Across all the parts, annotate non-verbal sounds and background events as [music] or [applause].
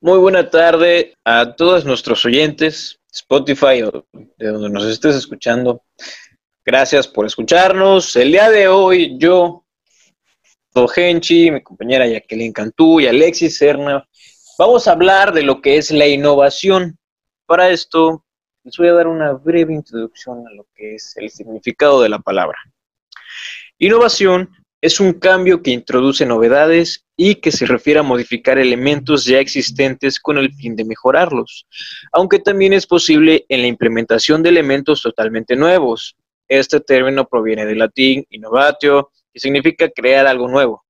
Muy buena tarde a todos nuestros oyentes, Spotify o de donde nos estés escuchando. Gracias por escucharnos. El día de hoy yo, Genchi, mi compañera Jacqueline Cantú y Alexis Serna, vamos a hablar de lo que es la innovación. Para esto les voy a dar una breve introducción a lo que es el significado de la palabra. Innovación es un cambio que introduce novedades y que se refiere a modificar elementos ya existentes con el fin de mejorarlos, aunque también es posible en la implementación de elementos totalmente nuevos. Este término proviene del latín innovatio, que significa crear algo nuevo,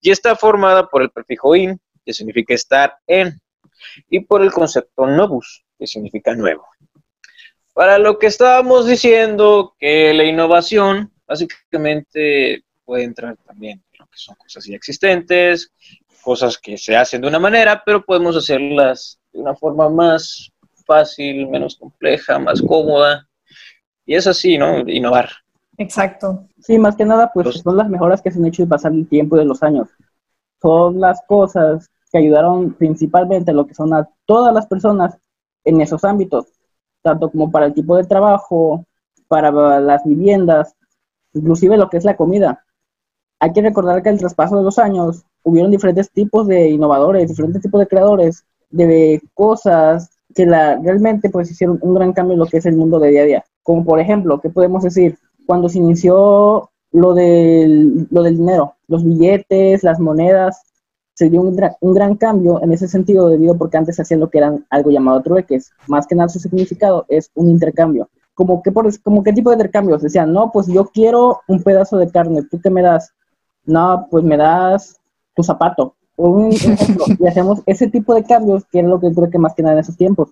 y está formada por el prefijo in, que significa estar en, y por el concepto novus, que significa nuevo. Para lo que estábamos diciendo, que la innovación básicamente puede entrar también en lo que son cosas ya existentes, cosas que se hacen de una manera, pero podemos hacerlas de una forma más fácil, menos compleja, más cómoda. Y es así, ¿no? Innovar. Exacto. Sí, más que nada, pues son las mejoras que se han hecho de pasar el tiempo de los años. Son las cosas que ayudaron principalmente a lo que son a todas las personas en esos ámbitos, tanto como para el tipo de trabajo, para las viviendas, inclusive lo que es la comida. Hay que recordar que al traspaso de los años hubieron diferentes tipos de innovadores, diferentes tipos de creadores de cosas que la, realmente pues hicieron un gran cambio en lo que es el mundo de día a día. Como por ejemplo, ¿qué podemos decir? Cuando se inició lo del, lo del dinero, los billetes, las monedas, se dio un, gran cambio en ese sentido debido porque antes hacían lo que eran algo llamado trueques. Más que nada su significado es un intercambio. Como que por, como qué tipo de intercambios decían, no, pues yo quiero un pedazo de carne, ¿tú qué me das? no, pues me das tu zapato. Y hacemos ese tipo de cambios, que es lo que creo que más que nada en esos tiempos.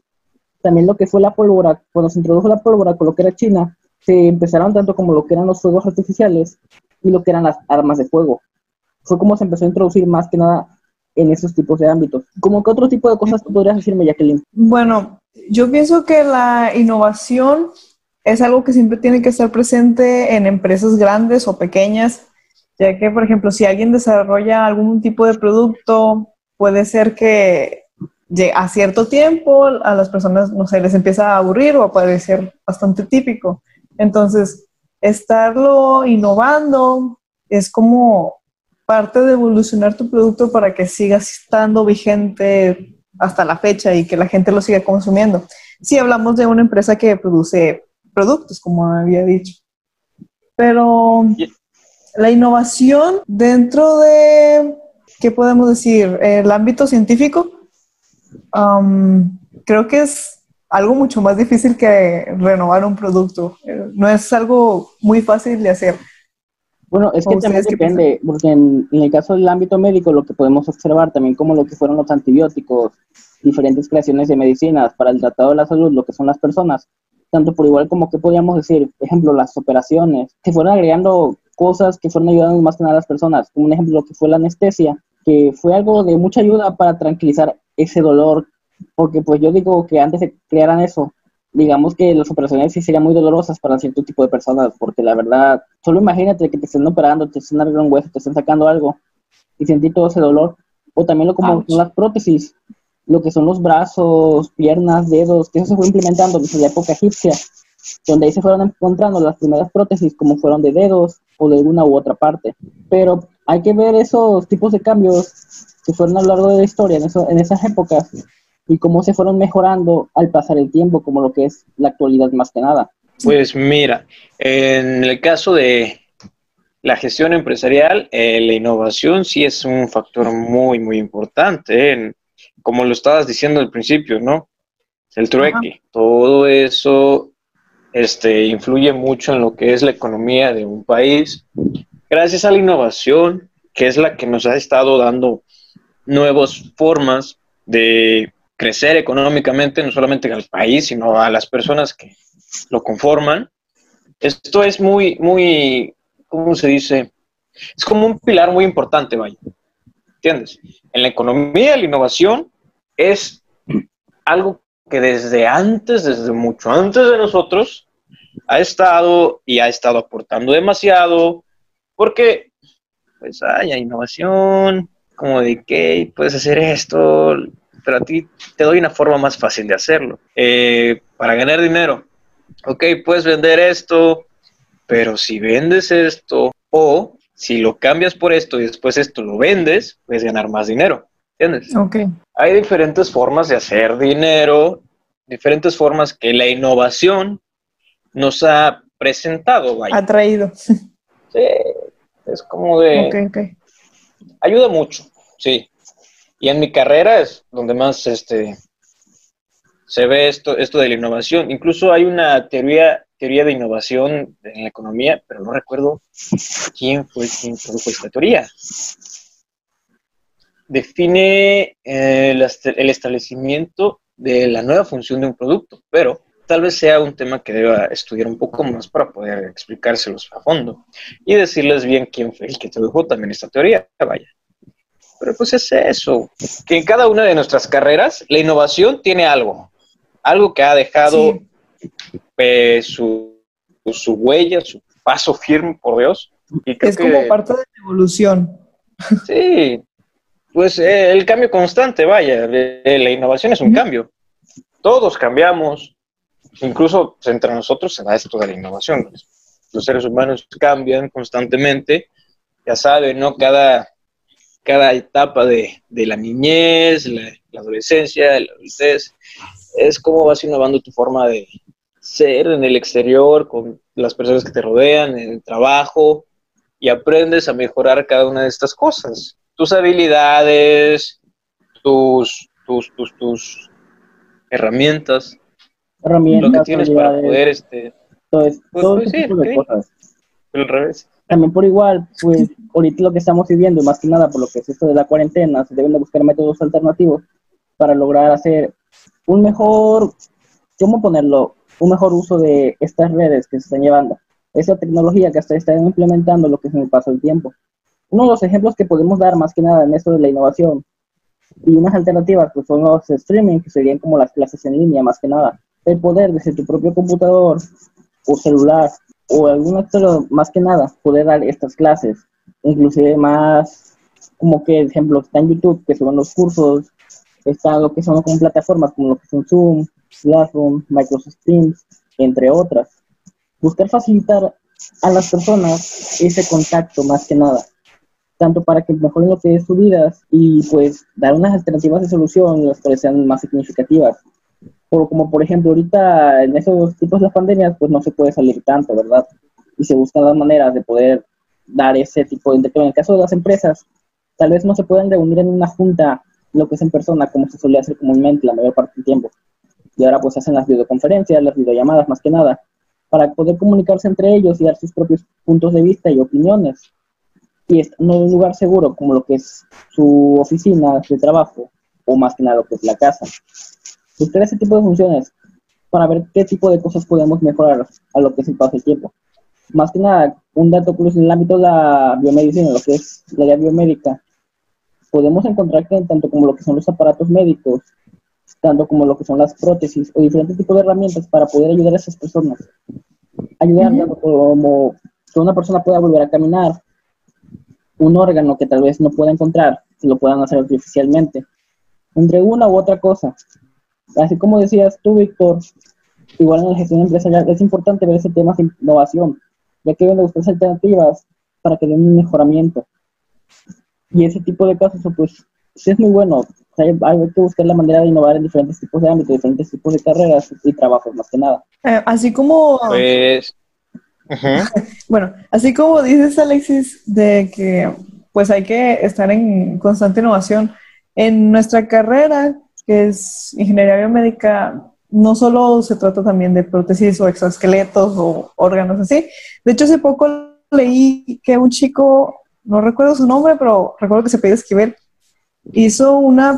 También lo que fue la pólvora, cuando se introdujo la pólvora con lo que era China, se empezaron tanto como lo que eran los fuegos artificiales y lo que eran las armas de fuego. Fue como se empezó a introducir más que nada en esos tipos de ámbitos. ¿Cómo que otro tipo de cosas tú podrías decirme, Jacqueline? Bueno, yo pienso que la innovación es algo que siempre tiene que estar presente en empresas grandes o pequeñas, ya que, por ejemplo, si alguien desarrolla algún tipo de producto, puede ser que a cierto tiempo a las personas, no sé, les empieza a aburrir o a parecer bastante típico. Entonces, estarlo innovando es como parte de evolucionar tu producto para que siga estando vigente hasta la fecha y que la gente lo siga consumiendo. Si hablamos de una empresa que produce productos, como había dicho. Pero la innovación dentro de, ¿qué podemos decir? El ámbito científico, um, creo que es algo mucho más difícil que renovar un producto. No es algo muy fácil de hacer. Bueno, es que también depende, porque en, en, el caso del ámbito médico lo que podemos observar también como lo que fueron los antibióticos, diferentes creaciones de medicinas para el tratado de la salud, lo que son las personas, tanto por igual como que podríamos decir, por ejemplo, las operaciones, que fueron agregando cosas que fueron ayudando más que nada a las personas, como un ejemplo lo que fue la anestesia, que fue algo de mucha ayuda para tranquilizar ese dolor, porque pues yo digo que antes de crearan eso, digamos que las operaciones sí serían muy dolorosas para cierto tipo de personas, porque la verdad, solo imagínate que te estén operando, te estén arreglando un hueso, te estén sacando algo y sentir todo ese dolor, o también lo como son las prótesis, lo que son los brazos, piernas, dedos, que eso se fue implementando desde la época egipcia, donde ahí se fueron encontrando las primeras prótesis como fueron de dedos o de una u otra parte. Pero hay que ver esos tipos de cambios que fueron a lo largo de la historia en, eso, en esas épocas y cómo se fueron mejorando al pasar el tiempo, como lo que es la actualidad más que nada. Pues mira, en el caso de la gestión empresarial, eh, la innovación sí es un factor muy, muy importante, ¿eh? como lo estabas diciendo al principio, ¿no? El trueque, todo eso este, influye mucho en lo que es la economía de un país. Gracias a la innovación, que es la que nos ha estado dando nuevas formas de crecer económicamente, no solamente al país, sino a las personas que lo conforman. Esto es muy, muy, ¿cómo se dice? Es como un pilar muy importante, vaya. ¿Entiendes? En la economía, la innovación es algo que desde antes, desde mucho antes de nosotros, ha estado y ha estado aportando demasiado, porque pues hay innovación, como de que puedes hacer esto, pero a ti te doy una forma más fácil de hacerlo. Eh, para ganar dinero, ok, puedes vender esto, pero si vendes esto o si lo cambias por esto y después esto lo vendes, puedes ganar más dinero. ¿Entiendes? Ok. Hay diferentes formas de hacer dinero, diferentes formas que la innovación nos ha presentado. Vaya. Ha traído. [laughs] Sí, es como de... Ok, ok. Ayuda mucho, sí. Y en mi carrera es donde más este, se ve esto, esto de la innovación. Incluso hay una teoría, teoría de innovación en la economía, pero no recuerdo quién fue quien produjo esta teoría. Define eh, el est- el establecimiento de la nueva función de un producto, pero tal vez sea un tema que deba estudiar un poco más para poder explicárselos a fondo y decirles bien quién fue el que produjo también esta teoría, vaya. Pero pues es eso, que en cada una de nuestras carreras la innovación tiene algo, algo que ha dejado Sí. eh, su, su huella, su paso firme, por Dios. Y creo Es que, como parte de la evolución. sí, pues eh, el cambio constante, vaya, eh, la innovación es un cambio. Todos cambiamos, incluso pues, entre nosotros se da esto de la innovación. Los seres humanos cambian constantemente, ya saben, ¿no? Cada, cada etapa de, de la niñez, la, la adolescencia, la adultez, es cómo vas innovando tu forma de ser en el exterior, con las personas que te rodean, en el trabajo, y aprendes a mejorar cada una de estas cosas. Tus habilidades, tus, tus, tus, tus herramientas, herramientas, lo que tienes para poder, este, todo, es- pues, todo pues, ese sí, tipo de ok. cosas. al revés. También por igual, pues ahorita lo que estamos viviendo, más que nada por lo que es esto de la cuarentena, se deben de buscar métodos alternativos para lograr hacer un mejor, ¿cómo ponerlo? Un mejor uso de estas redes que se están llevando. Esa tecnología que hasta están implementando lo que es en el paso del tiempo. Uno de los ejemplos que podemos dar más que nada en esto de la innovación y unas alternativas pues son los streaming, que serían como las clases en línea más que nada. El poder desde tu propio computador o celular o algún otro, más que nada, poder dar estas clases, inclusive más, como que, ejemplo, está en YouTube, que son los cursos, está lo que son como plataformas como lo que son Zoom, Classroom, Microsoft Teams, entre otras. Buscar facilitar a las personas ese contacto más que nada, tanto para que mejoren lo que es su vida y pues dar unas alternativas de solución las cuales sean más significativas por- como por ejemplo ahorita en esos tipos de pandemias pues no se puede salir tanto, ¿verdad? Y se buscan las maneras de poder dar ese tipo de intercambio. En el caso de las empresas, tal vez no se pueden reunir en una junta lo que es en persona como se solía hacer comúnmente la mayor parte del tiempo. Y ahora pues hacen las videoconferencias, las videollamadas más que nada, para poder comunicarse entre ellos y dar sus propios puntos de vista y opiniones. Y estando en un lugar seguro como lo que es su oficina de trabajo o más que nada lo que es la casa buscar ese tipo de funciones para ver qué tipo de cosas podemos mejorar a lo que es el paso del tiempo. Más que nada, un dato curioso en el ámbito de la biomedicina, lo que es la área biomédica, podemos encontrar que tanto como lo que son los aparatos médicos, tanto como lo que son las prótesis o diferentes tipos de herramientas para poder ayudar a esas personas. Ayudar tanto como que una persona pueda volver a caminar, un órgano que tal vez no pueda encontrar, que lo puedan hacer artificialmente, entre una u otra cosa así como decías tú, Víctor, igual en la gestión empresarial es importante ver ese tema de innovación, ya que deben de buscarse alternativas para que den un mejoramiento. Y ese tipo de casos, pues, sí es muy bueno. O sea, hay, hay que buscar la manera de innovar en diferentes tipos de ámbitos, diferentes tipos de carreras y trabajos, más que nada. Eh, así como, Pues, [laughs] bueno, así como dices, Alexis, de que pues hay que estar en constante innovación. En nuestra carrera, que es ingeniería biomédica, no solo se trata también de prótesis o exoesqueletos o órganos así. De hecho, hace poco leí que un chico, no recuerdo su nombre, pero recuerdo que se pedía Esquivel, hizo una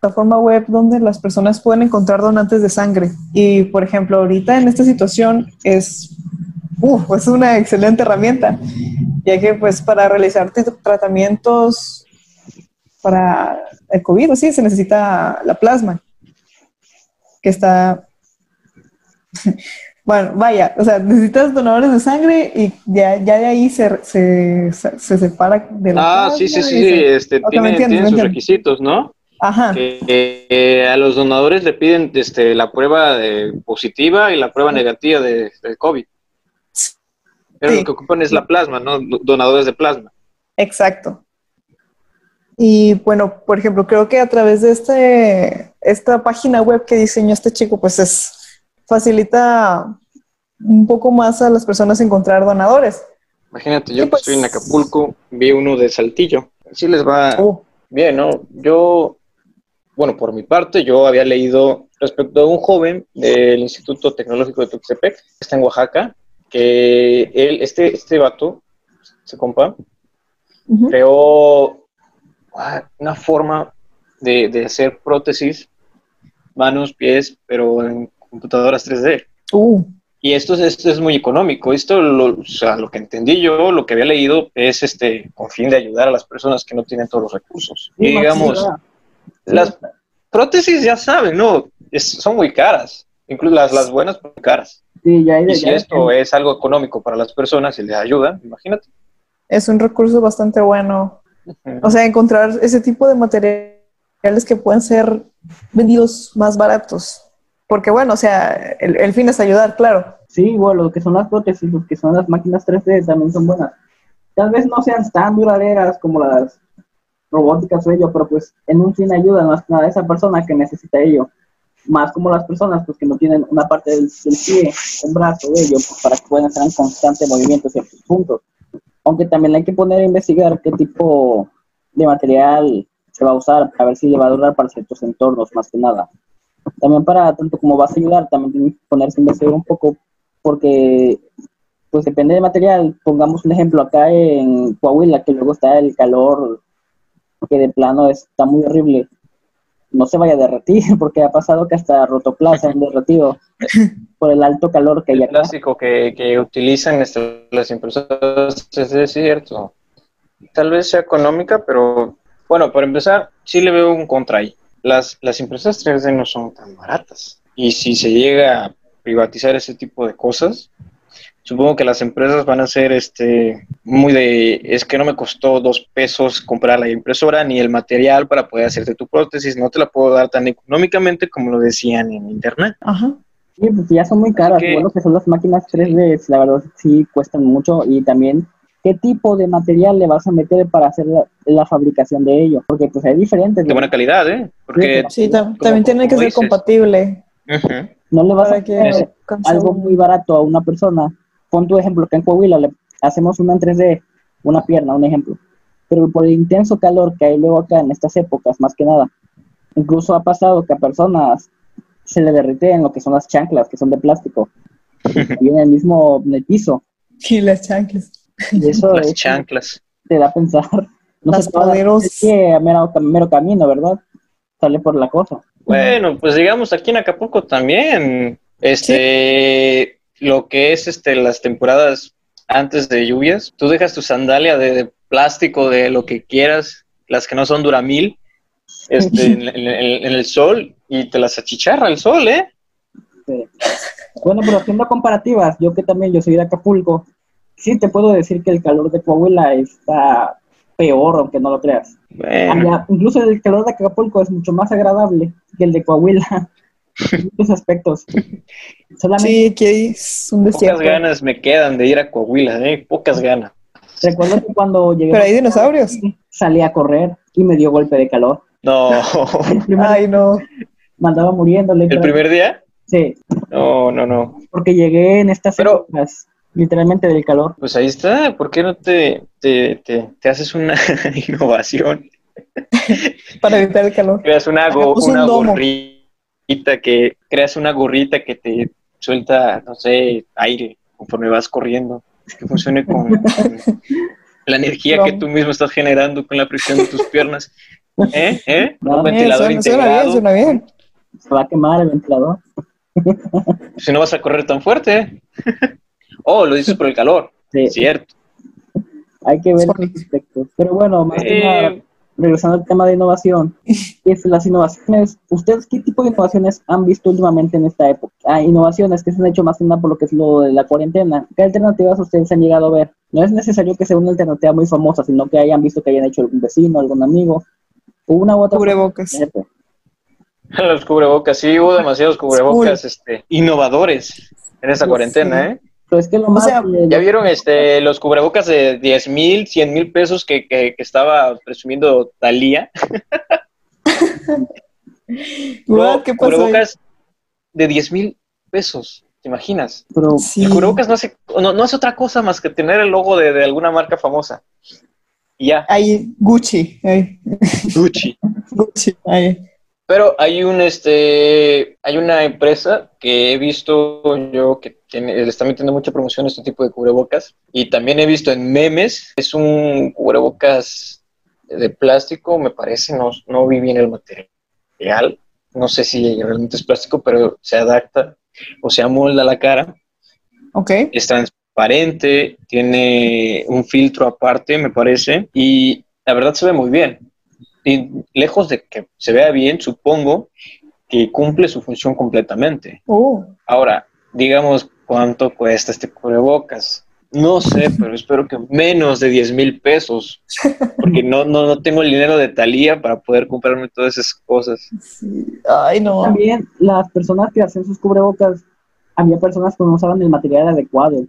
plataforma web donde las personas pueden encontrar donantes de sangre. Y, por ejemplo, ahorita en esta situación es, uf, es una excelente herramienta, ya que pues para realizar tratamientos para el COVID, sí, se necesita la plasma, que está, [laughs] Bueno, vaya, o sea, necesitas donadores de sangre y ya, ya de ahí se, se, se separa de la Ah, sí, sí, sí, este, tiene, tiene sus requisitos, ¿no? Ajá. Que, a los donadores le piden este, la prueba de positiva y la prueba negativa de, COVID. Pero lo que ocupan es la plasma, ¿no? Donadores de plasma. Exacto. Y bueno, por ejemplo, creo que a través de este, esta página web que diseñó este chico, pues es facilita un poco más a las personas encontrar donadores. Imagínate, yo que estoy en pues Acapulco, vi uno de Saltillo. Así les va oh. bien, ¿no? Yo, bueno, por mi parte, yo había leído respecto a un joven del Instituto Tecnológico de Tuxtepec, que está en Oaxaca, que él, este, este vato, se compa, creó una forma de, de hacer prótesis, manos, pies, pero en computadoras 3D. Uh. Y esto, esto es muy económico. Esto, lo, o sea, lo que entendí yo, lo que había leído, es este con fin de ayudar a las personas que no tienen todos los recursos. y digamos, las prótesis ya saben, ¿no? son muy caras. Incluso las, las buenas, muy caras. y si esto es algo económico para las personas y les ayuda, imagínate. Es un recurso bastante bueno. O sea, encontrar ese tipo de materiales que pueden ser vendidos más baratos. Porque bueno, o sea, el, fin es ayudar, claro. Sí, bueno, lo que son las prótesis, lo que son las máquinas 3D también son buenas. Tal vez no sean tan duraderas como las robóticas o ello, pero pues en un fin ayudan más a esa persona que necesita ello. Más como las personas pues que no tienen una parte del, pie, un brazo o ello, pues, para que puedan estar en constante movimiento hacia sus puntos. Aunque también hay que poner a investigar qué tipo de material se va a usar, a ver si le va a durar para ciertos entornos, más que nada también para, tanto como vas a ayudar, también tienes que ponerse a investigar un poco, porque pues depende del material. Pongamos un ejemplo acá en Coahuila, que luego está el calor que de plano está muy horrible. No se vaya a derretir, [laughs] porque ha pasado que hasta Rotoplaza han derretido [laughs] por el alto calor que hay acá. El plástico que, que utilizan este, las impresoras es cierto. Tal vez sea económica, pero bueno, para empezar, sí le veo un contra ahí las, las impresoras 3D no son tan baratas. Y si se llega a privatizar ese tipo de cosas, supongo que las empresas van a ser este muy de es que no me costó dos pesos comprar la impresora ni el material para poder hacerte tu prótesis, no te la puedo dar tan económicamente como lo decían en internet. Ajá. Sí, pues ya son muy caras. Bueno, que son las máquinas 3D, la verdad sí cuestan mucho y también qué tipo de material le vas a meter para hacer la, fabricación de ello, porque pues hay diferentes. De buena calidad, ¿eh? Porque sí, también tiene que ser compatible. No le vas a hacer algo muy barato a una persona. Pon tu ejemplo que en Coahuila le hacemos una en 3D, una pierna, un ejemplo. Pero por el intenso calor que hay luego acá en estas épocas, más que nada, incluso ha pasado que a personas se le derriten lo que son las chanclas, que son de plástico, [laughs] y en el mismo en el piso. Y las chanclas. eso Las chanclas. Te da a pensar. No Las poderos. que mero, mero camino, ¿verdad? Sale por la cosa. Bueno, pues digamos aquí en Acapulco también, este, lo que es este las temporadas antes de lluvias, tú dejas tu sandalia de, plástico, de lo que quieras, las que no son duramil, este, en, en, el sol y te las achicharra el sol, ¿eh? Bueno, pero haciendo comparativas, yo que también yo soy de Acapulco, sí te puedo decir que el calor de Coahuila está peor, aunque no lo creas. incluso el calor de Acapulco es mucho más agradable que el de Coahuila. Muchos aspectos. sí, que es un desierto. Pocas ganas me quedan de ir a Coahuila, ¿eh? Pocas ganas. Recuerdo que cuando llegué. Pero hay dinosaurios. Salí a correr y me dio golpe de calor. No. [laughs] Ay, no. Mandaba muriéndole. ¿El primer día? Sí. No, no, no. Porque llegué en estas Pero, literalmente del calor. Pues ahí está, ¿por qué no te, te, te, haces una [laughs] innovación? [laughs] Para evitar el calor. Creas una, una gorrita que, creas una gorrita que te suelta, no sé, aire conforme vas corriendo, que funcione con, [laughs] la energía que tú mismo estás generando con la presión de tus piernas. ¿Eh? ¿Eh? un ventilador integrado. Suena bien, bien. Se va a quemar el ventilador. [laughs] Si no vas a correr tan fuerte. [laughs] Oh, lo dices por el calor. Sí. Cierto. Hay que ver los aspectos. Pero bueno, más que nada, regresando al tema de innovación, [laughs] es las innovaciones, ¿ustedes qué tipo de innovaciones han visto últimamente en esta época? Ah, innovaciones que se han hecho más que nada por lo que es lo de la cuarentena. ¿Qué alternativas ustedes han llegado a ver? No es necesario que sea una alternativa muy famosa, sino que hayan visto que hayan hecho algún vecino, algún amigo, o una u otra. Cubrebocas. [laughs] Los cubrebocas, sí, hubo demasiados cubrebocas este, innovadores en esa cuarentena, ¿eh? Pero es que lo más... ¿Ya vieron este, los cubrebocas de 10 mil, 100 mil pesos que, que, que, estaba presumiendo Talía? [laughs] no, ¿Qué pasó cubrebocas de 10 mil pesos, ¿te imaginas? Pero, sí. El cubrebocas no hace, no, no hace otra cosa más que tener el logo de, de alguna marca famosa. Y ya. Ahí, Gucci. Ahí. Gucci. [laughs] Gucci, ahí. Pero hay un este hay una empresa que he visto yo que tiene, le está metiendo mucha promoción a este tipo de cubrebocas y también he visto en memes, es un cubrebocas de plástico, me parece, no, no vi bien el material, no sé si realmente es plástico, pero se adapta o se amolda la cara. Ok. Es transparente, tiene un filtro aparte, me parece, y la verdad se ve muy bien y lejos de que se vea bien, supongo que cumple su función completamente. Oh. Ahora, digamos cuánto cuesta este cubrebocas. No sé, [laughs] pero espero que menos de 10 mil pesos, porque no, no, no tengo el dinero de Talía para poder comprarme todas esas cosas. Ay, no. También las personas que hacen sus cubrebocas, había personas que no usaban el material adecuado.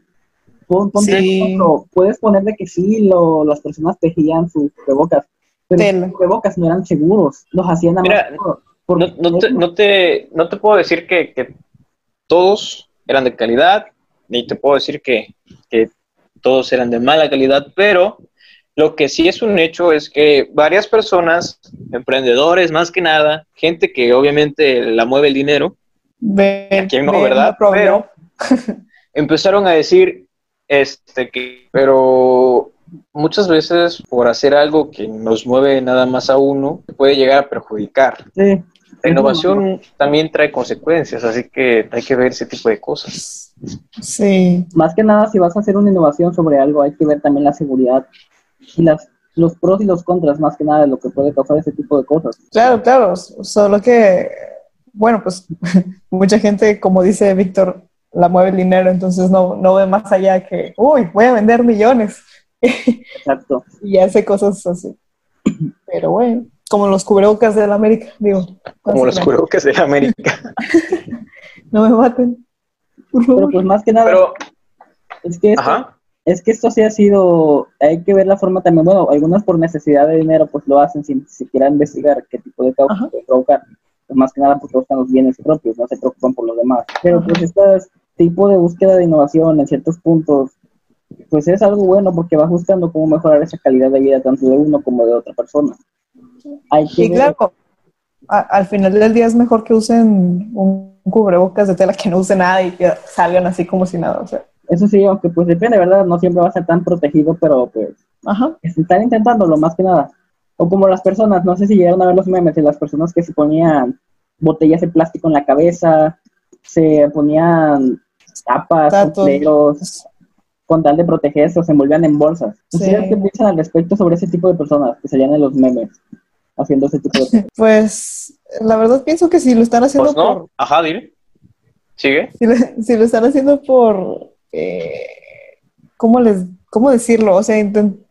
Sí. Puedes poner de que sí, lo, las personas tejían sus cubrebocas, pero los cubrebocas no eran seguros, los hacían a Mira, no, no, te, no, te, no te puedo decir que, que, todos eran de calidad, ni te puedo decir que, que todos eran de mala calidad, pero lo que sí es un hecho es que varias personas, emprendedores más que nada, gente que obviamente la mueve el dinero, ven, ¿quién no, verdad? Pero [laughs] empezaron a decir este que, pero muchas veces por hacer algo que nos mueve nada más a uno, puede llegar a perjudicar. Sí. La innovación también trae consecuencias, así que hay que ver ese tipo de cosas. Sí. Más que nada, si vas a hacer una innovación sobre algo, hay que ver también la seguridad y las, los pros y los contras, más que nada, de lo que puede causar ese tipo de cosas. Claro, claro. Solo que, bueno, pues [laughs] mucha gente, como dice Víctor, la mueve el dinero, entonces no, no ve más allá que, uy, voy a vender millones. Exacto. [laughs] y hace cosas así. Pero bueno, como los cubrebocas de la América, digo. Como los cubrebocas de la América. [laughs] no me maten. Pero pues más que nada, Pero, es que esto, es que esto sí ha sido, hay que ver la forma también, bueno, algunos por necesidad de dinero pues lo hacen sin siquiera investigar qué tipo de causa puede provocar. Pues más que nada porque buscan los bienes propios, no se preocupan por los demás. Pero pues este tipo de búsqueda de innovación en ciertos puntos pues es algo bueno porque vas buscando cómo mejorar esa calidad de vida tanto de uno como de otra persona. Hay que claro, al final del día es mejor que usen un cubrebocas de tela que no use nada y que salgan así como si nada, o sea. Eso sí, aunque pues depende, ¿verdad? No siempre va a ser tan protegido, pero pues Ajá. están intentándolo más que nada. O como las personas, no sé si llegaron a ver los memes de las personas que se ponían botellas de plástico en la cabeza, se ponían tapas, sombreros, con tal de protegerse o se envolvían en bolsas. ¿Ustedes qué piensan al respecto sobre ese tipo de personas que salían en los memes haciendo ese tipo de cosas? [laughs] Pues la verdad pienso que si lo están haciendo pues no. por... Ajá, dime. ¿Sigue? Si lo, [laughs] si lo están haciendo por... Eh, ¿cómo, les, ¿Cómo decirlo? O sea,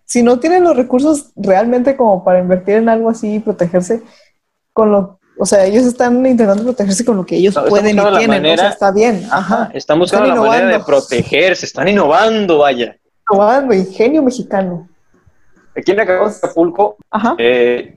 si no tienen los recursos realmente como para invertir en algo así y protegerse, con lo o sea, ellos están intentando protegerse con lo que ellos No, pueden y tienen. manera- o sea, está bien. Ajá. Están buscando Están la manera de protegerse, están innovando, vaya. Innovando, ingenio mexicano. Aquí en Acapulco, Ajá. eh,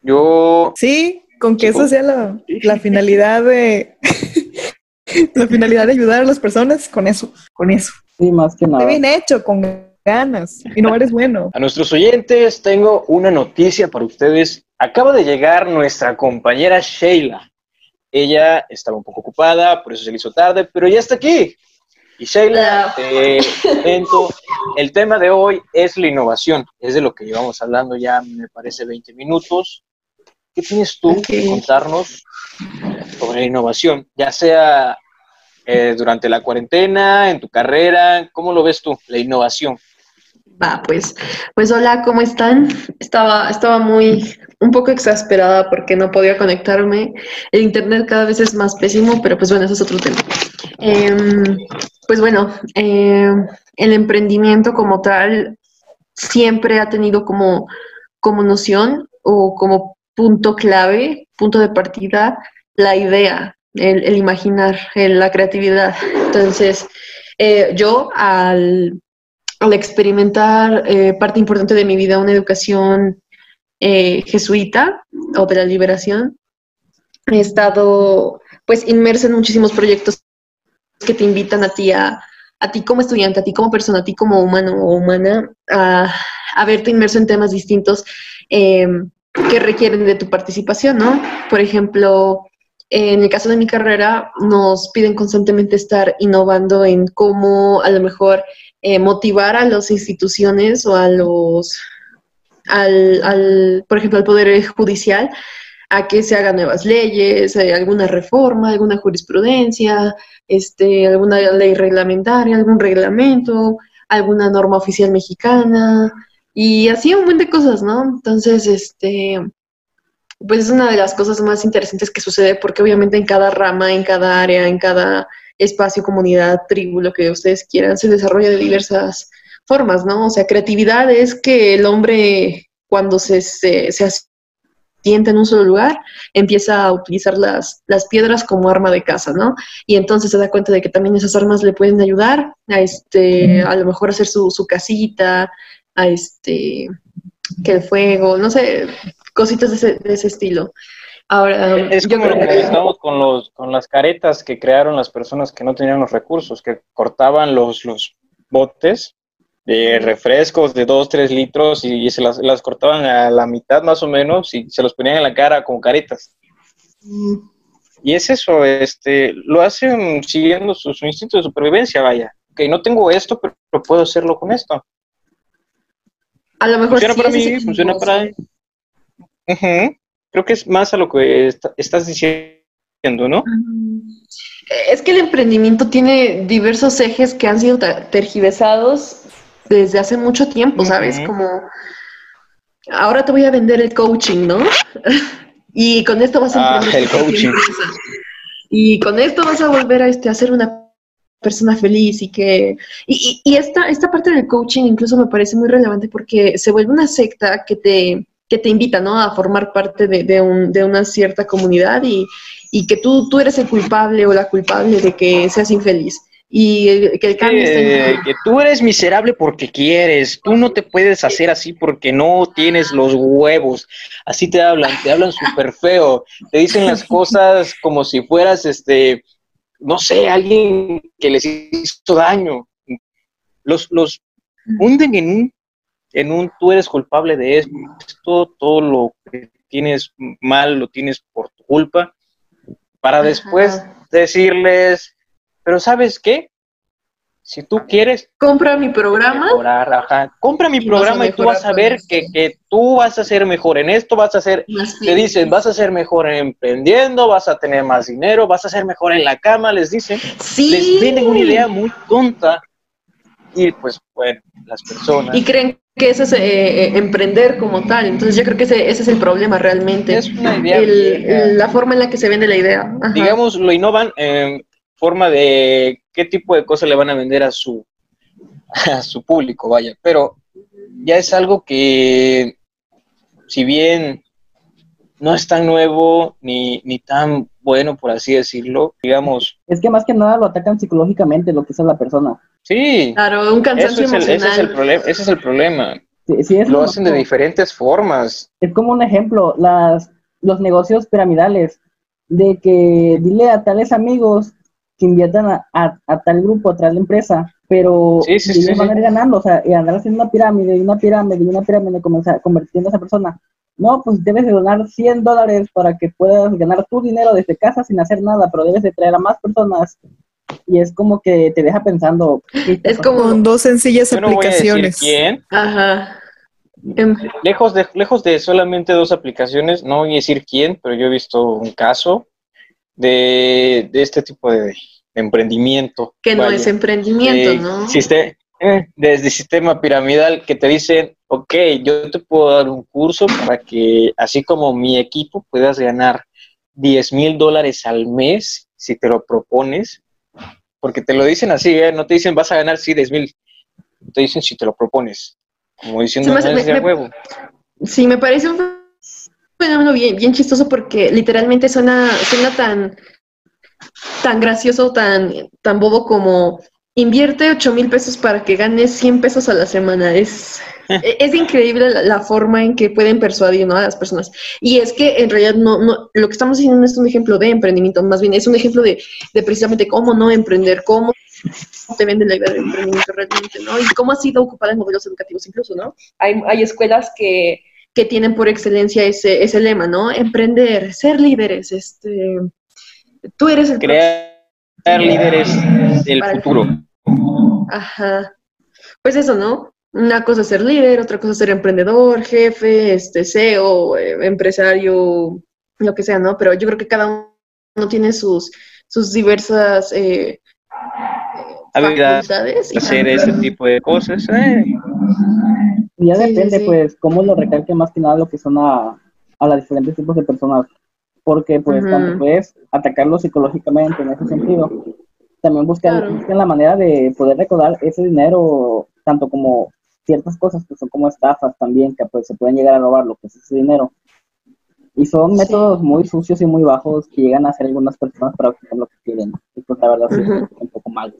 yo Sí, con que eso sea la, la finalidad de [laughs] la finalidad de ayudar a las personas, con eso, con eso. Sí, más que Está nada. bien hecho, con ganas. Innovar es bueno. A nuestros oyentes tengo una noticia para ustedes. Acaba de llegar nuestra compañera Sheila. Ella estaba un poco ocupada, por eso se le hizo tarde, pero ya está aquí. Y Sheila, te comento, el tema de hoy es la innovación. Es de lo que llevamos hablando ya, me parece, 20 minutos. ¿Qué tienes tú que contarnos sobre la innovación? Ya sea eh, durante la cuarentena, en tu carrera, ¿cómo lo ves tú, la innovación? Pues, pues hola, ¿cómo están? Estaba, estaba muy, un poco exasperada porque no podía conectarme. El internet cada vez es más pésimo, pero pues bueno, eso es otro tema. Em, pues bueno, em, el emprendimiento como tal siempre ha tenido como, como noción o como punto clave, punto de partida, la idea, el, imaginar, la creatividad. Entonces, eh, yo al, experimentar eh, parte importante de mi vida, una educación eh, jesuita o de la liberación, he estado pues inmersa en muchísimos proyectos que te invitan a ti a, a ti como estudiante, a ti como persona, a ti como humano o humana, a, verte inmerso en temas distintos que requieren de tu participación, ¿no? Por ejemplo, en el caso de mi carrera, nos piden constantemente estar innovando en cómo a lo mejor eh, motivar a las instituciones o a los, al, por ejemplo, al Poder Judicial a que se hagan nuevas leyes, eh, alguna reforma, alguna jurisprudencia, este, alguna ley reglamentaria, algún reglamento, alguna norma oficial mexicana y así un montón de cosas, ¿no? Entonces, este, pues es una de las cosas más interesantes que sucede porque obviamente en cada rama, en cada área, en cada espacio, comunidad, tribu, lo que ustedes quieran, se desarrolla de diversas formas, ¿no? O sea, creatividad es que el hombre cuando se, se, se asienta en un solo lugar, empieza a utilizar las, las piedras como arma de caza, ¿no? Y entonces se da cuenta de que también esas armas le pueden ayudar a, este, a lo mejor hacer su, su casita, a este, que el fuego, no sé, cositas de ese, de ese estilo. Ahora, es como lo que estamos con, los, con las caretas que crearon las personas que no tenían los recursos, que cortaban los, los botes de refrescos de 2, 3 litros y, se las, las, cortaban a la mitad más o menos y se los ponían en la cara como caretas. Mm. Y es eso, este, lo hacen siguiendo su, instinto de supervivencia, vaya. Que no tengo esto, pero puedo hacerlo con esto. A lo mejor funciona para mí, funciona para Creo que es más a lo que estás diciendo, ¿no? Es que el emprendimiento tiene diversos ejes que han sido tergiversados desde hace mucho tiempo, ¿sabes? Como, ahora te voy a vender el coaching, ¿no? [laughs] y con esto vas a ah, el coaching. Y con esto vas a volver a, este, a ser una persona feliz y que... Y, y, esta, esta parte del coaching incluso me parece muy relevante porque se vuelve una secta que te que te invita ¿no? a formar parte de, de, un, de una cierta comunidad y, y, que tú, tú eres el culpable o la culpable de que seas infeliz. Y que el cambio Que tú eres miserable porque quieres, tú no te puedes hacer así porque no tienes los huevos. Así te hablan, te hablan súper feo, te dicen las cosas como si fueras, este, no sé, alguien que les hizo daño. Los, los hunden en un en un tú eres culpable de esto, todo lo que tienes mal lo tienes por tu culpa, para después decirles, pero ¿sabes qué? Si tú quieres... Compra mi programa. compra mi programa y tú vas a ver que, que, tú vas a ser mejor en esto, vas a ser, te dicen, vas a ser mejor emprendiendo, vas a tener más dinero, vas a ser mejor en la cama, les dicen. Sí. Les tienen una idea muy tonta y pues bueno, las personas... Y creen que eso es eh, eh, emprender como tal. Entonces yo creo que ese, ese es el problema realmente. Es una idea. la forma en la que se vende la idea. Digamos, lo innovan en forma de qué tipo de cosas le van a vender a su, a su público, vaya. Pero ya es algo que, si bien no es tan nuevo ni, ni tan bueno, por así decirlo, digamos. Es que más que nada lo atacan psicológicamente lo que es la persona. Sí. Claro, un cansancio es ese es el problema. Ese es el problema. lo hacen de diferentes formas. Es como un ejemplo, las, los negocios piramidales, de que dile a tales amigos que inviertan a, a, tal grupo, a tal empresa, pero ellos van a ir ganando, o sea, y andar haciendo una pirámide, y una pirámide, y una pirámide, comenzar, convirtiendo a esa persona. No, pues debes de donar 100 dólares para que puedas ganar tu dinero desde casa sin hacer nada, pero debes de traer a más personas y es como que te deja pensando. Es como dos sencillas aplicaciones. quién. Ajá. Em, lejos de, lejos de solamente dos aplicaciones, no voy a decir quién, pero yo he visto un caso de, este tipo de, emprendimiento. Que no es emprendimiento, ¿no? Eh, desde sistema piramidal que te dicen, ok, yo te puedo dar un curso para que, así como mi equipo, puedas ganar 10 mil dólares al mes si te lo propones, porque te lo dicen así, ¿eh? no te dicen vas a ganar, sí, 10 mil, te dicen si te lo propones, como diciendo, Se me me- huevo. Sí, me parece un fenómeno bien, bien chistoso porque literalmente suena, suena tan, tan gracioso, tan, tan bobo como invierte 8 mil pesos para que ganes 100 pesos a la semana. Es, [laughs] es increíble la, la forma en que pueden persuadir ¿no? a las personas. Y es que en realidad no, no, lo que estamos diciendo no es un ejemplo de emprendimiento, más bien es un ejemplo de, de precisamente cómo no emprender, cómo [laughs] te venden la idea de emprendimiento realmente, ¿no? Y cómo ha sido ocupada en modelos educativos incluso, ¿no? Hay, hay escuelas que, que tienen por excelencia ese, ese lema, ¿no? Emprender, ser líderes, este, tú eres el Crear líderes del Para el futuro. Ajá. Pues eso, ¿no? Una cosa es ser líder, otra cosa es ser emprendedor, jefe, este, CEO, eh, empresario, lo que sea, ¿no? Pero yo creo que cada uno tiene sus, sus diversas eh, Habilidades, facultades y Hacer ese tipo de cosas. eh. Y ya Sí, sí, depende, sí. pues, cómo lo recalque más que nada lo que son a, a los diferentes tipos de personas. Porque, pues, Ujú. tanto puedes atacarlo psicológicamente en ese sentido, también buscan, Claro. buscan la manera de poder recordar ese dinero, tanto como ciertas cosas que son como estafas también, que pues se pueden llegar a robar lo que es ese dinero. Y son Sí. métodos muy sucios y muy bajos que llegan a hacer algunas personas para obtener lo que quieren. Y pues la verdad sí, Ujú. es un poco mal.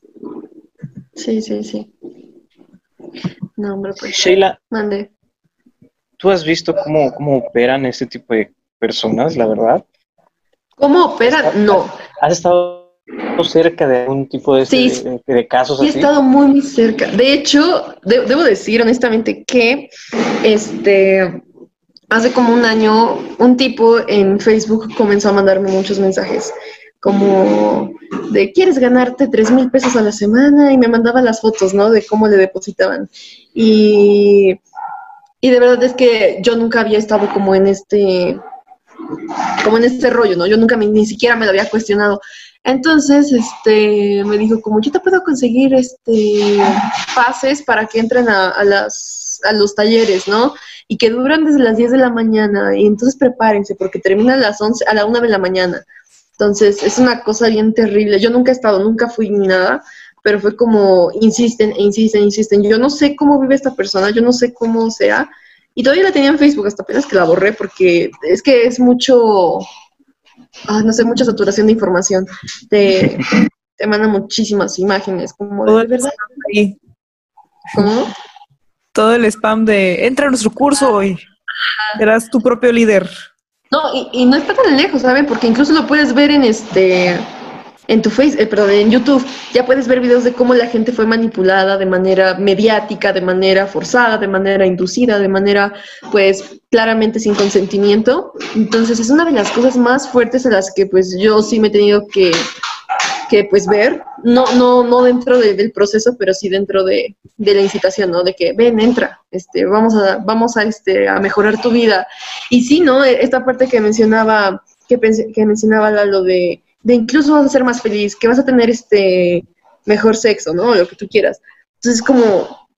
Sí, sí, sí. No, hombre, pues, Sheila, mande. ¿tú has visto cómo, cómo operan este tipo de personas, la verdad? ¿Cómo operan? No. ¿Has estado cerca de algún tipo de, Sí, de, de casos Sí, he estado muy, muy cerca. De hecho, de- debo decir honestamente que este hace como un año un tipo en Facebook comenzó a mandarme muchos mensajes como de quieres ganarte tres mil pesos a la semana y me mandaba las fotos, ¿no? De cómo le depositaban. Y, y de verdad es que yo nunca había estado como en este como en este rollo, ¿no? Yo nunca me- ni siquiera me lo había cuestionado. Entonces, este, me dijo como, yo te puedo conseguir, este, pases para que entren a, las, a los talleres, ¿no? Y que duran desde las 10 de la mañana. Y entonces prepárense, porque terminan a las 11, a la 1 de la mañana. Entonces, es una cosa bien terrible. Yo nunca he estado, nunca fui ni nada, pero fue como, insisten, insisten, insisten. Yo no sé cómo vive esta persona, yo no sé cómo sea. Y todavía la tenía en Facebook, hasta apenas que la borré, porque es que es mucho, ah, no sé, mucha saturación de información. Te, [laughs] te manda muchísimas imágenes, como Todo de el verdad. ahí, ¿Cómo? todo el spam de entra a nuestro curso hoy. Serás tu propio líder. No, y, y no está tan lejos, ¿saben? Porque incluso lo puedes ver en este en tu face, eh, perdón, en YouTube, ya puedes ver videos de cómo la gente fue manipulada de manera mediática, de manera forzada, de manera inducida, de manera, pues, claramente sin consentimiento. Entonces, es una de las cosas más fuertes a las que, pues, yo sí me he tenido que, que pues, ver. No, no, no dentro de- del proceso, pero sí dentro de, de la incitación, ¿no? De que, ven, entra, este, vamos a, vamos a, este, a mejorar tu vida. Y sí, ¿no? Esta parte que mencionaba, que, que mencionaba Lalo de, de incluso vas a ser más feliz, que vas a tener este mejor sexo, ¿no? Lo que tú quieras. Entonces, como,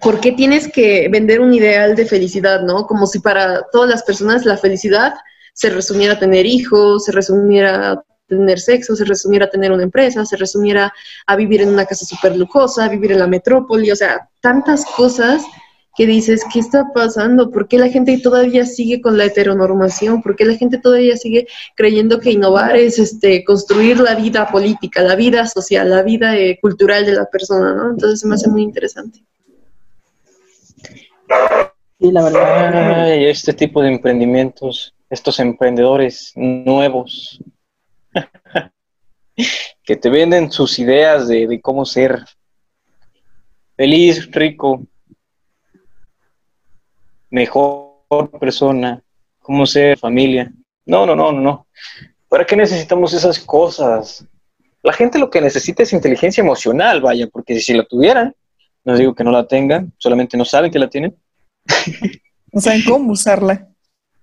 ¿por qué tienes que vender un ideal de felicidad, ¿no? Como si para todas las personas la felicidad se resumiera a tener hijos, se resumiera a tener sexo, se resumiera a tener una empresa, se resumiera a vivir en una casa súper lujosa, vivir en la metrópoli, o sea, tantas cosas que dices, ¿qué está pasando? ¿Por qué la gente todavía sigue con la heteronormación? ¿Por qué la gente todavía sigue creyendo que innovar es este, construir la vida política, la vida social, la vida eh, cultural de la persona, ¿no? Entonces se me hace muy interesante. Sí, la verdad. Ay, este tipo de emprendimientos, estos emprendedores nuevos [laughs] que te venden sus ideas de, de cómo ser feliz, rico, mejor persona, cómo ser familia. No, no, no, no, no. ¿Para qué necesitamos esas cosas? La gente lo que necesita es inteligencia emocional, vaya, porque si la tuvieran, no digo que no la tengan, solamente no saben que la tienen, No saben cómo usarla.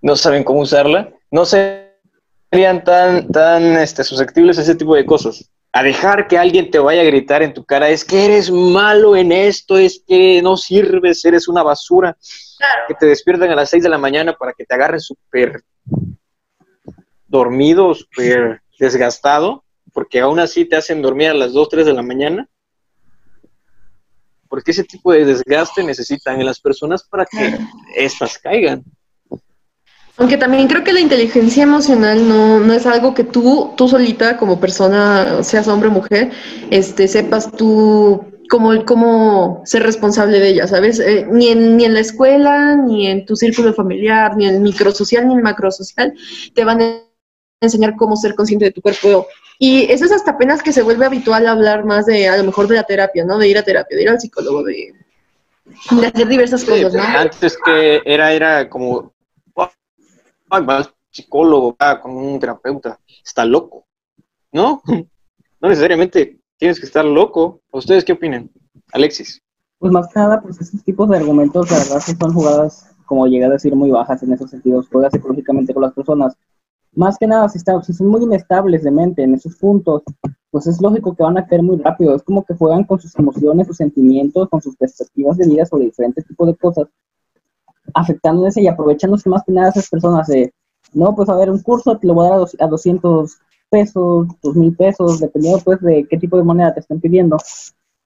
no saben cómo usarla, no serían tan, tan este, susceptibles a ese tipo de cosas. a dejar que alguien te vaya a gritar en tu cara, es que eres malo en esto, es que no sirves, eres una basura. Que te despiertan a las 6 de la mañana para que te agarren súper dormido, súper desgastado, porque aún así te hacen dormir a las 2, 3 de la mañana. Porque ese tipo de desgaste necesitan en las personas para que éstas caigan. Aunque también creo que la inteligencia emocional no, no es algo que tú, tú solita como persona, seas hombre o mujer, este, sepas tú cómo, cómo ser responsable de ella, ¿sabes? Eh, ni, en, ni en la escuela, ni en tu círculo familiar, ni en el microsocial, ni en el macrosocial, te van a enseñar cómo ser consciente de tu cuerpo. Y eso es hasta apenas que se vuelve habitual hablar más de, a lo mejor, de la terapia, ¿no? De ir a terapia, de ir al psicólogo, de, de hacer diversas cosas, ¿no? Antes que era, era como, ay, va psicólogo, va con un terapeuta, está loco, ¿no? [laughs] No necesariamente tienes que estar loco. ¿Ustedes qué opinan? Alexis. Pues más que nada, pues esos tipos de argumentos, la verdad, que son jugadas, como llegué a decir, muy bajas en esos sentidos, juegas psicológicamente con las personas. Más que nada, si, si son muy inestables de mente en esos puntos, pues es lógico que van a caer muy rápido. Es como que juegan con sus emociones, sus sentimientos, con sus perspectivas de vida sobre diferentes tipos de cosas afectándose y aprovechándose más que nada esas personas de, no, pues a ver, un curso te lo voy a dar a 200 pesos, 2 mil pesos, dependiendo pues de qué tipo de moneda te están pidiendo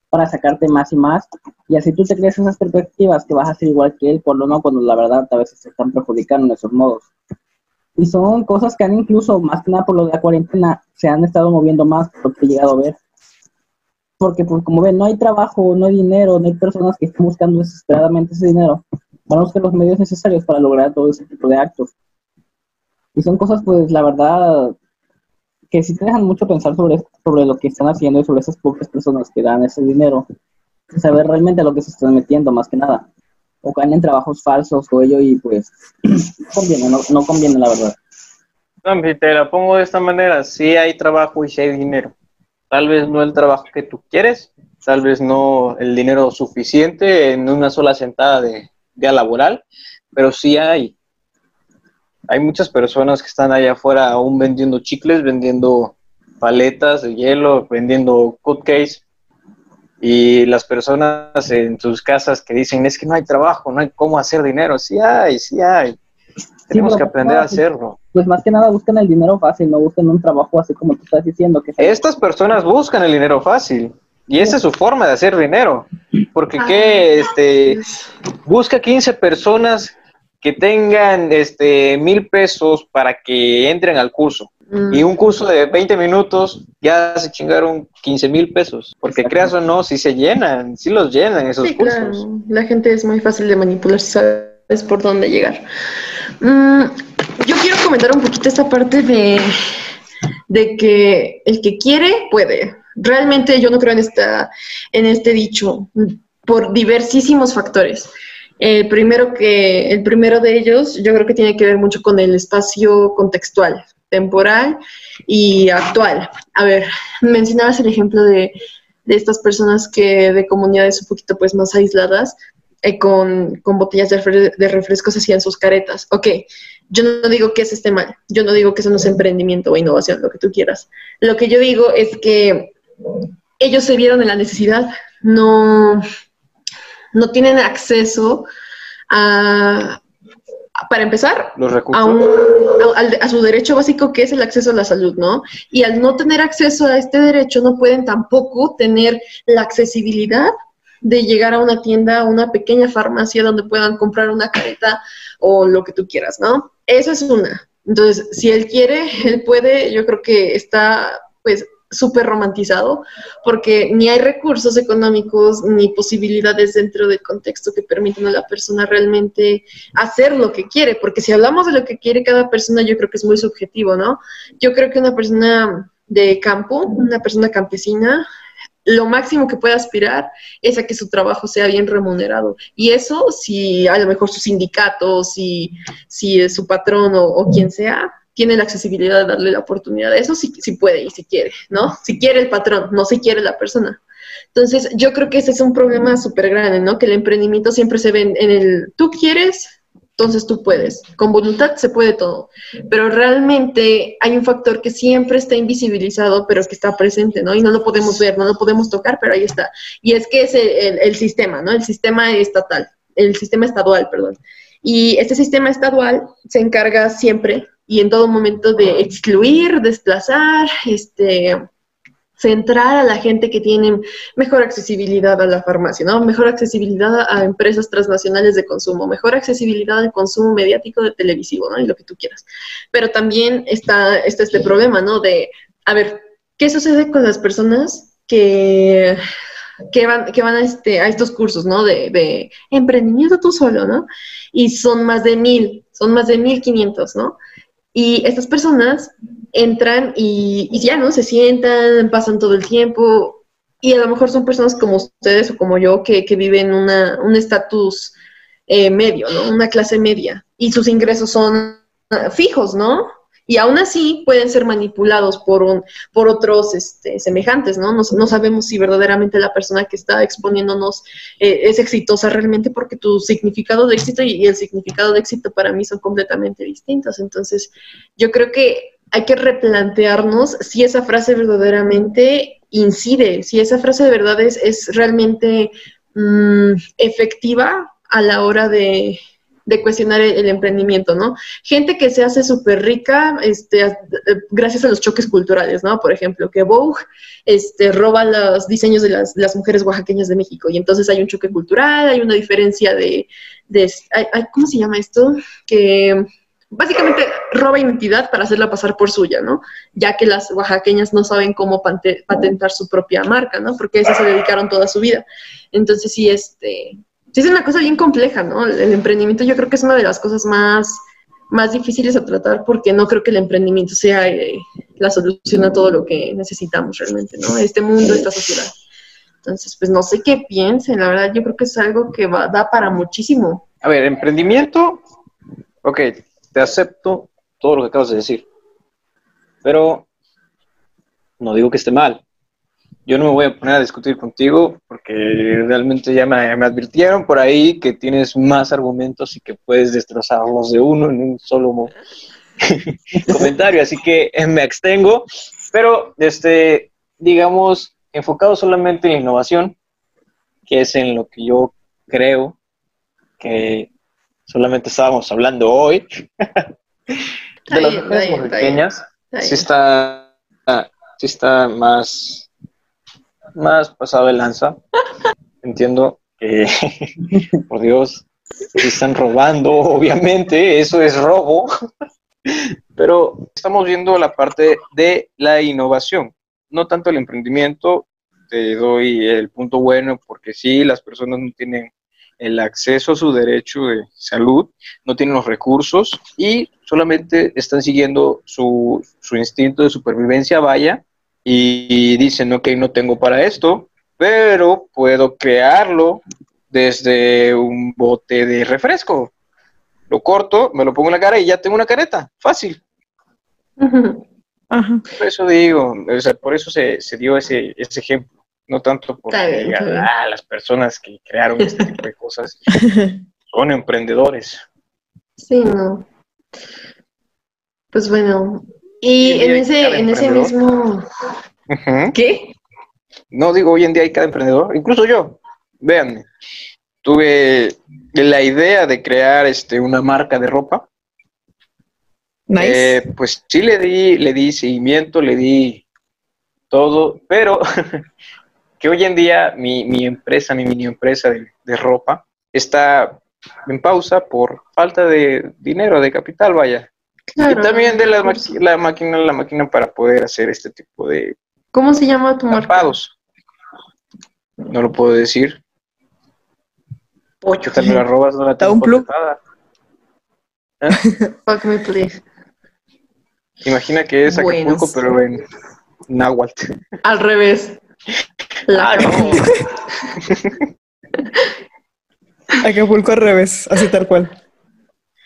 para sacarte más y más. Y así tú te crees esas perspectivas que vas a ser igual que él, por lo no, cuando la verdad a veces se están perjudicando en esos modos. Y son cosas que han incluso, más que nada por lo de la cuarentena, se han estado moviendo más, por lo que he llegado a ver. Porque, pues, como ven, no hay trabajo, no hay dinero, no hay personas que estén buscando desesperadamente ese dinero van a buscar los medios necesarios para lograr todo ese tipo de actos. Y son cosas, pues, la verdad, que sí te dejan mucho pensar sobre, sobre lo que están haciendo y sobre esas pocas personas que dan ese dinero, saber realmente a lo que se están metiendo, más que nada. O caen en trabajos falsos o ello y pues [clears throat] no conviene, no, conviene la verdad. No, te la pongo de esta manera, sí hay trabajo y sí hay dinero. Tal vez no el trabajo que tú quieres, tal vez no el dinero suficiente en una sola sentada de, día laboral, pero sí hay. Hay muchas personas que están allá afuera aún vendiendo chicles, vendiendo paletas de hielo, vendiendo cupcakes. Y las personas en sus casas que dicen, es que no hay trabajo, no hay cómo hacer dinero. Sí hay, sí hay. Tenemos que aprender a hacerlo. Pues más que nada buscan el dinero fácil, no buscan un trabajo así como tú estás diciendo. que Estas personas buscan el dinero fácil. Y esa es su forma de hacer dinero. Porque que este busca 15 personas que tengan este mil pesos para que entren al curso. Mm. Y un curso de 20 minutos ya se chingaron 15 mil pesos. Porque creas o no, si se llenan, si los llenan esos cursos. La gente es muy fácil de manipular, sabes por dónde llegar. Mm, yo quiero comentar un poquito esta parte de, de que el que quiere puede realmente yo no creo en, esta, en este dicho por diversísimos factores. El primero, que, el primero de ellos yo creo que tiene que ver mucho con el espacio contextual, temporal y actual. A ver, mencionabas el ejemplo de, de estas personas que de comunidades un poquito pues más aisladas, eh, con, con, botellas de, refrescos hacían sus caretas. Ok, yo no digo que eso esté mal, yo no digo que eso no es emprendimiento o innovación, lo que tú quieras. Lo que yo digo es que ellos se vieron en la necesidad, no, no tienen acceso a, para empezar, a, a, su derecho básico que es el acceso a la salud, ¿no? Y al no tener acceso a este derecho, no pueden tampoco tener la accesibilidad de llegar a una tienda, a una pequeña farmacia donde puedan comprar una careta o lo que tú quieras, ¿no? Esa es una. Entonces, si él quiere, él puede, yo creo que está, pues, súper romantizado, porque ni hay recursos económicos ni posibilidades dentro del contexto que permitan a la persona realmente hacer lo que quiere, porque si hablamos de lo que quiere cada persona, yo creo que es muy subjetivo, ¿no? Yo creo que una persona de campo, una persona campesina, lo máximo que puede aspirar es a que su trabajo sea bien remunerado. Y eso, si a lo mejor su sindicato, si, si es su patrón o quien sea, tiene la accesibilidad de darle la oportunidad de eso, si, si puede y si quiere, ¿no? Si quiere el patrón, no si quiere la persona. Entonces, yo creo que ese es un problema súper grande, ¿no? Que el emprendimiento siempre se ve en, el, tú quieres, entonces tú puedes. Con voluntad se puede todo. Pero realmente hay un factor que siempre está invisibilizado, pero que está presente, ¿no? Y no lo podemos ver, no lo podemos tocar, pero ahí está. Y es que es el, sistema, ¿no? El sistema estatal, el sistema estadual, perdón. Y este sistema estadual se encarga siempre y en todo momento de excluir, desplazar, este, centrar a la gente que tiene mejor accesibilidad a la farmacia, ¿no? Mejor accesibilidad a empresas transnacionales de consumo, mejor accesibilidad al consumo mediático de televisivo, ¿no? Y lo que tú quieras. Pero también está, este problema, ¿no? De, a ver, ¿qué sucede con las personas que, que van, que van a, este, a estos cursos, ¿no? De, de emprendimiento tú solo, ¿no? Y son más de mil, son más de mil quinientos, ¿no? Y estas personas entran y, ya, ¿no? Se sientan, pasan todo el tiempo y a lo mejor son personas como ustedes o como yo que, que viven una, un estatus eh, medio, ¿no? Una clase media y sus ingresos son ah, fijos, ¿no? Y aún así pueden ser manipulados por, un, por otros este, semejantes, ¿no? ¿no? sabemos si verdaderamente la persona que está exponiéndonos eh, es exitosa realmente porque tu significado de éxito y, el significado de éxito para mí son completamente distintos. Entonces, yo creo que hay que replantearnos si esa frase verdaderamente incide, si esa frase de verdad es, es realmente mm, efectiva a la hora de, de cuestionar el, emprendimiento, ¿no? Gente que se hace súper rica este, gracias a los choques culturales, ¿no? Por ejemplo, que Vogue este, roba los diseños de las, las mujeres oaxaqueñas de México y entonces hay un choque cultural, hay una diferencia de, de ¿cómo se llama esto? Que básicamente roba identidad para hacerla pasar por suya, ¿no? Ya que las oaxaqueñas no saben cómo patentar su propia marca, ¿no? Porque a eso se dedicaron toda su vida. Entonces sí, este, sí es una cosa bien compleja, ¿no? El emprendimiento yo creo que es una de las cosas más, más difíciles a tratar porque no creo que el emprendimiento sea eh, la solución a todo lo que necesitamos realmente, ¿no? Este mundo, esta sociedad. Entonces, pues no sé qué piensen, la verdad yo creo que es algo que va, da para muchísimo. A ver, emprendimiento, ok, te acepto todo lo que acabas de decir, pero no digo que esté mal yo no me voy a poner a discutir contigo porque realmente ya me, advirtieron por ahí que tienes más argumentos y que puedes destrozarlos de uno en un solo [laughs] comentario, así que me extengo, pero este, digamos, enfocado solamente en innovación, que es en lo que yo creo que solamente estábamos hablando hoy, [laughs] de las pequeñas, sí está, sí está más más pasado de lanza. Entiendo que, [laughs] por Dios, están robando, obviamente, eso es robo. Pero estamos viendo la parte de la innovación, no tanto el emprendimiento. Te doy el punto bueno porque sí, las personas no tienen el acceso a su derecho de salud, no tienen los recursos y solamente están siguiendo su, su instinto de supervivencia, vaya, y dicen, ok, no tengo para esto, pero puedo crearlo desde un bote de refresco. Lo corto, me lo pongo en la cara y ya tengo una careta. Fácil. Por eso digo, o sea, por eso se, dio ese, ese ejemplo. No tanto porque ah, las personas que crearon este tipo de cosas [laughs] son emprendedores. Sí, no. Pues bueno, y en ese, en ese mismo... ¿Qué? No digo, hoy en día hay cada emprendedor, incluso yo. Véanme, tuve la idea de crear este, una marca de ropa. Nice. Eh, pues sí le di, le di seguimiento, le di todo, pero [laughs] que hoy en día mi, mi empresa, mi mini empresa de, de, ropa, está en pausa por falta de dinero, de capital, vaya. Y también de la, la, máquina, la máquina para poder hacer este tipo de... ¿Cómo se llama tu marca? No lo puedo decir. Pocho. Te me la robas, no la tengo un plug? ¿Eh? [laughs] Fuck me, please. Imagina que es Acapulco, pero en náhuatl. Al revés. La ah, Acapulco al revés, así tal cual.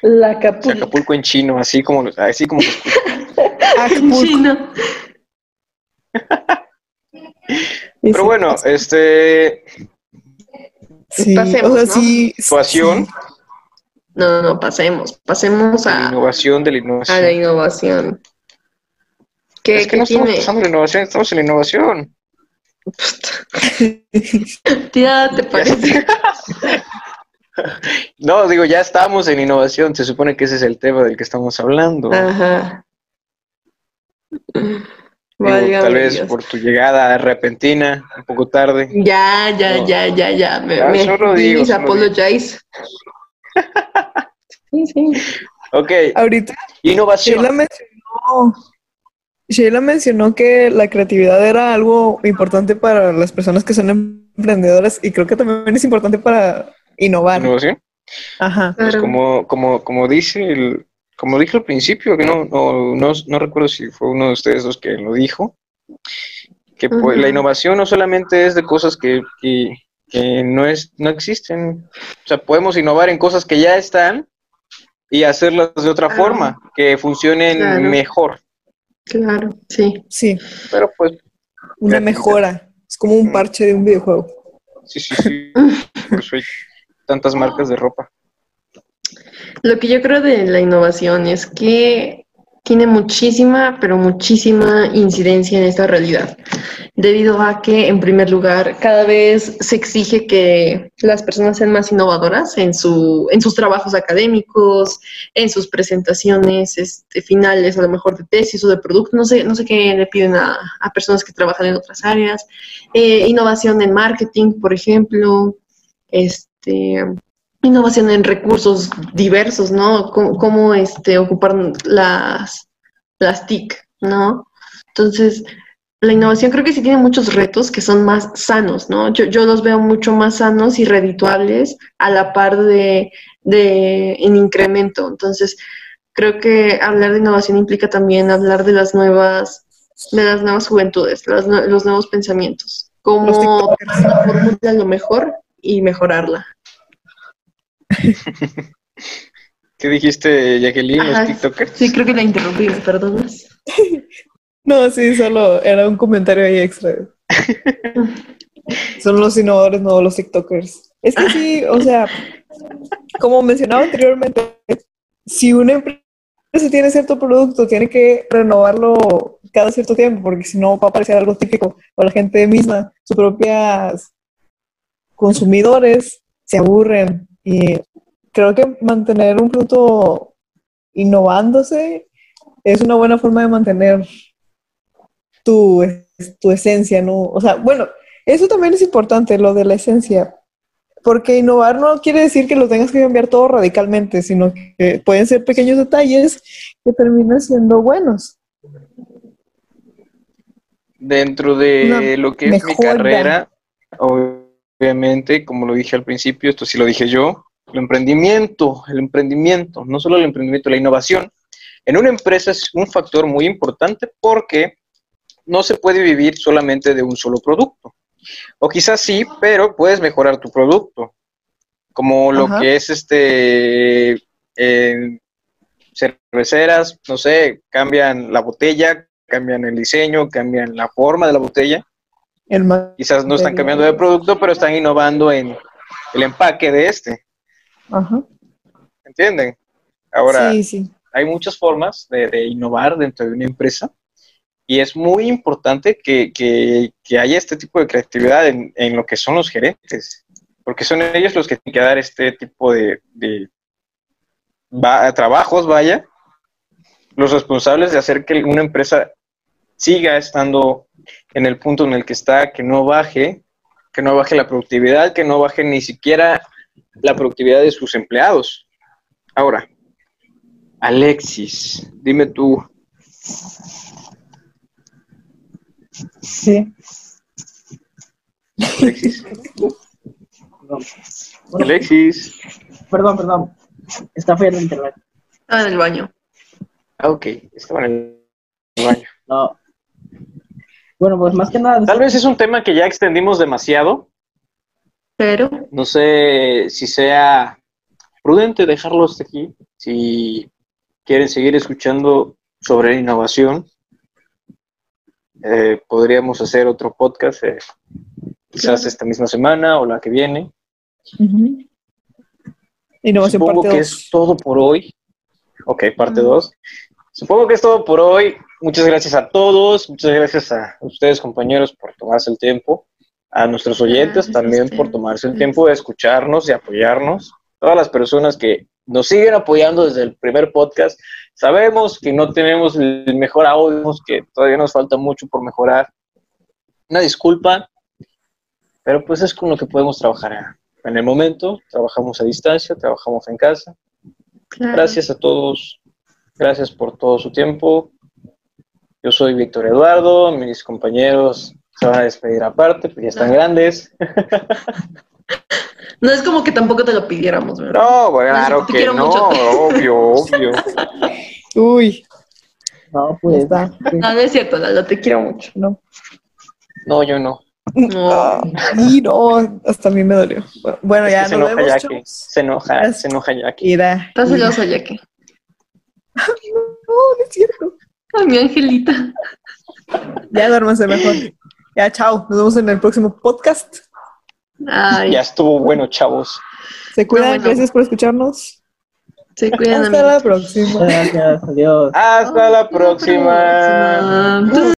La Acapulco. Acapulco en chino, así como, así como [laughs] En chino. [laughs] Pero bueno, este sí, Pasemos, o sea, sí, situación. No, no, no, pasemos. Pasemos La a, innovación de la a la innovación. innovación. ¿Qué, Es que qué no estamos pasando en la innovación, estamos en la innovación. [laughs] Tía, ¿te parece? [laughs] No, digo, ya estamos en innovación, se supone que ese es el tema del que estamos hablando. Ajá. Digo, tal vez Dios. por tu llegada repentina, un poco tarde. Ya, ya, No. ya, ya, ya. Me, Ya, me solo digo, please solo apologize. [laughs] Sí, sí. Ok, Ahorita innovación. Sheila mencionó, Sheila mencionó que la creatividad era algo importante para las personas que son emprendedoras y creo que también es importante para innovar. Innovación. Ajá. Pues Claro. como, como, como dice el, como dije al principio, que no, no, no, no recuerdo si fue uno de ustedes dos que lo dijo, que pues, la innovación no solamente es de cosas que, que, que no es, no existen. O sea, podemos innovar en cosas que ya están y hacerlas de otra Ah. forma, que funcionen Claro. mejor. Claro, sí. Sí, Pero pues, una mejora. Es como un parche de un videojuego. sí, sí, sí. [laughs] Hay tantas marcas de ropa. Lo que yo creo de la innovación es que tiene muchísima, pero muchísima incidencia en esta realidad, debido a que, en primer lugar, cada vez se exige que las personas sean más innovadoras en, su, en sus trabajos académicos, en sus presentaciones este, finales, a lo mejor de tesis o de producto, no sé, no sé qué le piden a, a personas que trabajan en otras áreas. Eh, innovación en marketing, por ejemplo, este, innovación en recursos diversos, ¿no? Cómo, cómo, este, ocupar las, las TIC, ¿no? Entonces, la innovación creo que sí tiene muchos retos que son más sanos, ¿no? Yo, yo los veo mucho más sanos y redituables a la par de, de en incremento. Entonces, creo que hablar de innovación implica también hablar de las nuevas, de las nuevas juventudes, las los nuevos pensamientos, cómo TikTokers. la fórmula lo mejor y mejorarla. [laughs] ¿Qué dijiste, Jacqueline, los TikTokers? Sí, creo que la interrumpí, ¿me perdonas? [laughs] No, sí, solo era un comentario ahí extra. [laughs] Son los innovadores, no los TikTokers. Es que sí, o sea, como mencionaba anteriormente, si una empresa tiene cierto producto, tiene que renovarlo cada cierto tiempo, porque si no va a parecer algo típico, o la gente misma, sus propias consumidores, se aburren. Y creo que mantener un producto innovándose es una buena forma de mantener tu, tu esencia, ¿no? O sea, bueno, eso también es importante, lo de la esencia, porque innovar no quiere decir que lo tengas que cambiar todo radicalmente, sino que pueden ser pequeños detalles que terminan siendo buenos. Dentro de Una lo que es mi carrera, obviamente, como lo dije al principio, esto sí lo dije yo, el emprendimiento, el emprendimiento, no solo el emprendimiento, la innovación, en una empresa es un factor muy importante porque no se puede vivir solamente de un solo producto. O quizás sí, pero puedes mejorar tu producto. Como lo Ajá. que es este eh, cerveceras, no sé, cambian la botella, cambian el diseño, cambian la forma de la botella. El Quizás no están cambiando de producto, pero están innovando en el empaque de este. Ajá. ¿Entienden? Ahora, Sí, sí. hay muchas formas de, de innovar dentro de una empresa y es muy importante que, que- que haya este tipo de creatividad en, en lo que son los gerentes, porque son ellos los que tienen que dar este tipo de, de va- trabajos, vaya, los responsables de hacer que una empresa siga estando en el punto en el que está, que no baje, que no baje la productividad, que no baje ni siquiera la productividad de sus empleados. Ahora, Alexis, dime tú, Sí. Alexis, Perdón. Bueno, Alexis. perdón, perdón. Está fallando el internet. Ah, en el baño. Ah, ok, estaba en el baño. No. Bueno, pues más que nada. Tal vez es un tema que ya extendimos demasiado. Pero, No sé si sea prudente dejarlo hasta aquí. Si quieren seguir escuchando sobre innovación, eh, podríamos hacer otro podcast, eh, quizás Claro. esta misma semana o la que viene. Ujú. Innovación Supongo parte que dos. es todo por hoy. Ok, parte 2. Supongo que es todo por hoy. Muchas gracias a todos. Muchas gracias a ustedes, compañeros, por tomarse el tiempo. A nuestros oyentes también por tomarse el tiempo de escucharnos y apoyarnos. Todas las personas que nos siguen apoyando desde el primer podcast. Sabemos que no tenemos el mejor audio, que todavía nos falta mucho por mejorar. Una disculpa, pero pues es con lo que podemos trabajar en el momento. Trabajamos a distancia, trabajamos en casa. Claro. Gracias a todos. Gracias por todo su tiempo. Yo soy Víctor Eduardo. Mis compañeros se van a despedir aparte, porque ya están No. grandes. [laughs] No es como que tampoco te lo pidiéramos, ¿verdad? No, bueno, claro te que no. mucho. Obvio, obvio. [laughs] Uy, No, pues. está. No, no es cierto, Lalo, te quiero mucho. No. No, yo no. No. Y no, hasta a mí me dolió. Bueno, Es ya que se enoja vemos, Jackie. Se enoja, se enoja Jackie. Mira. Estás celoso, Jackie. No, no es cierto. Ay, mi angelita. Ya duérmanse mejor. Ya, chao. Nos vemos en el próximo podcast. Ay, Ya estuvo bueno, chavos. Se cuidan. bueno. Gracias por escucharnos. se cuidan, Hasta amigos. la próxima. Gracias, adiós. Hasta la próxima. próxima.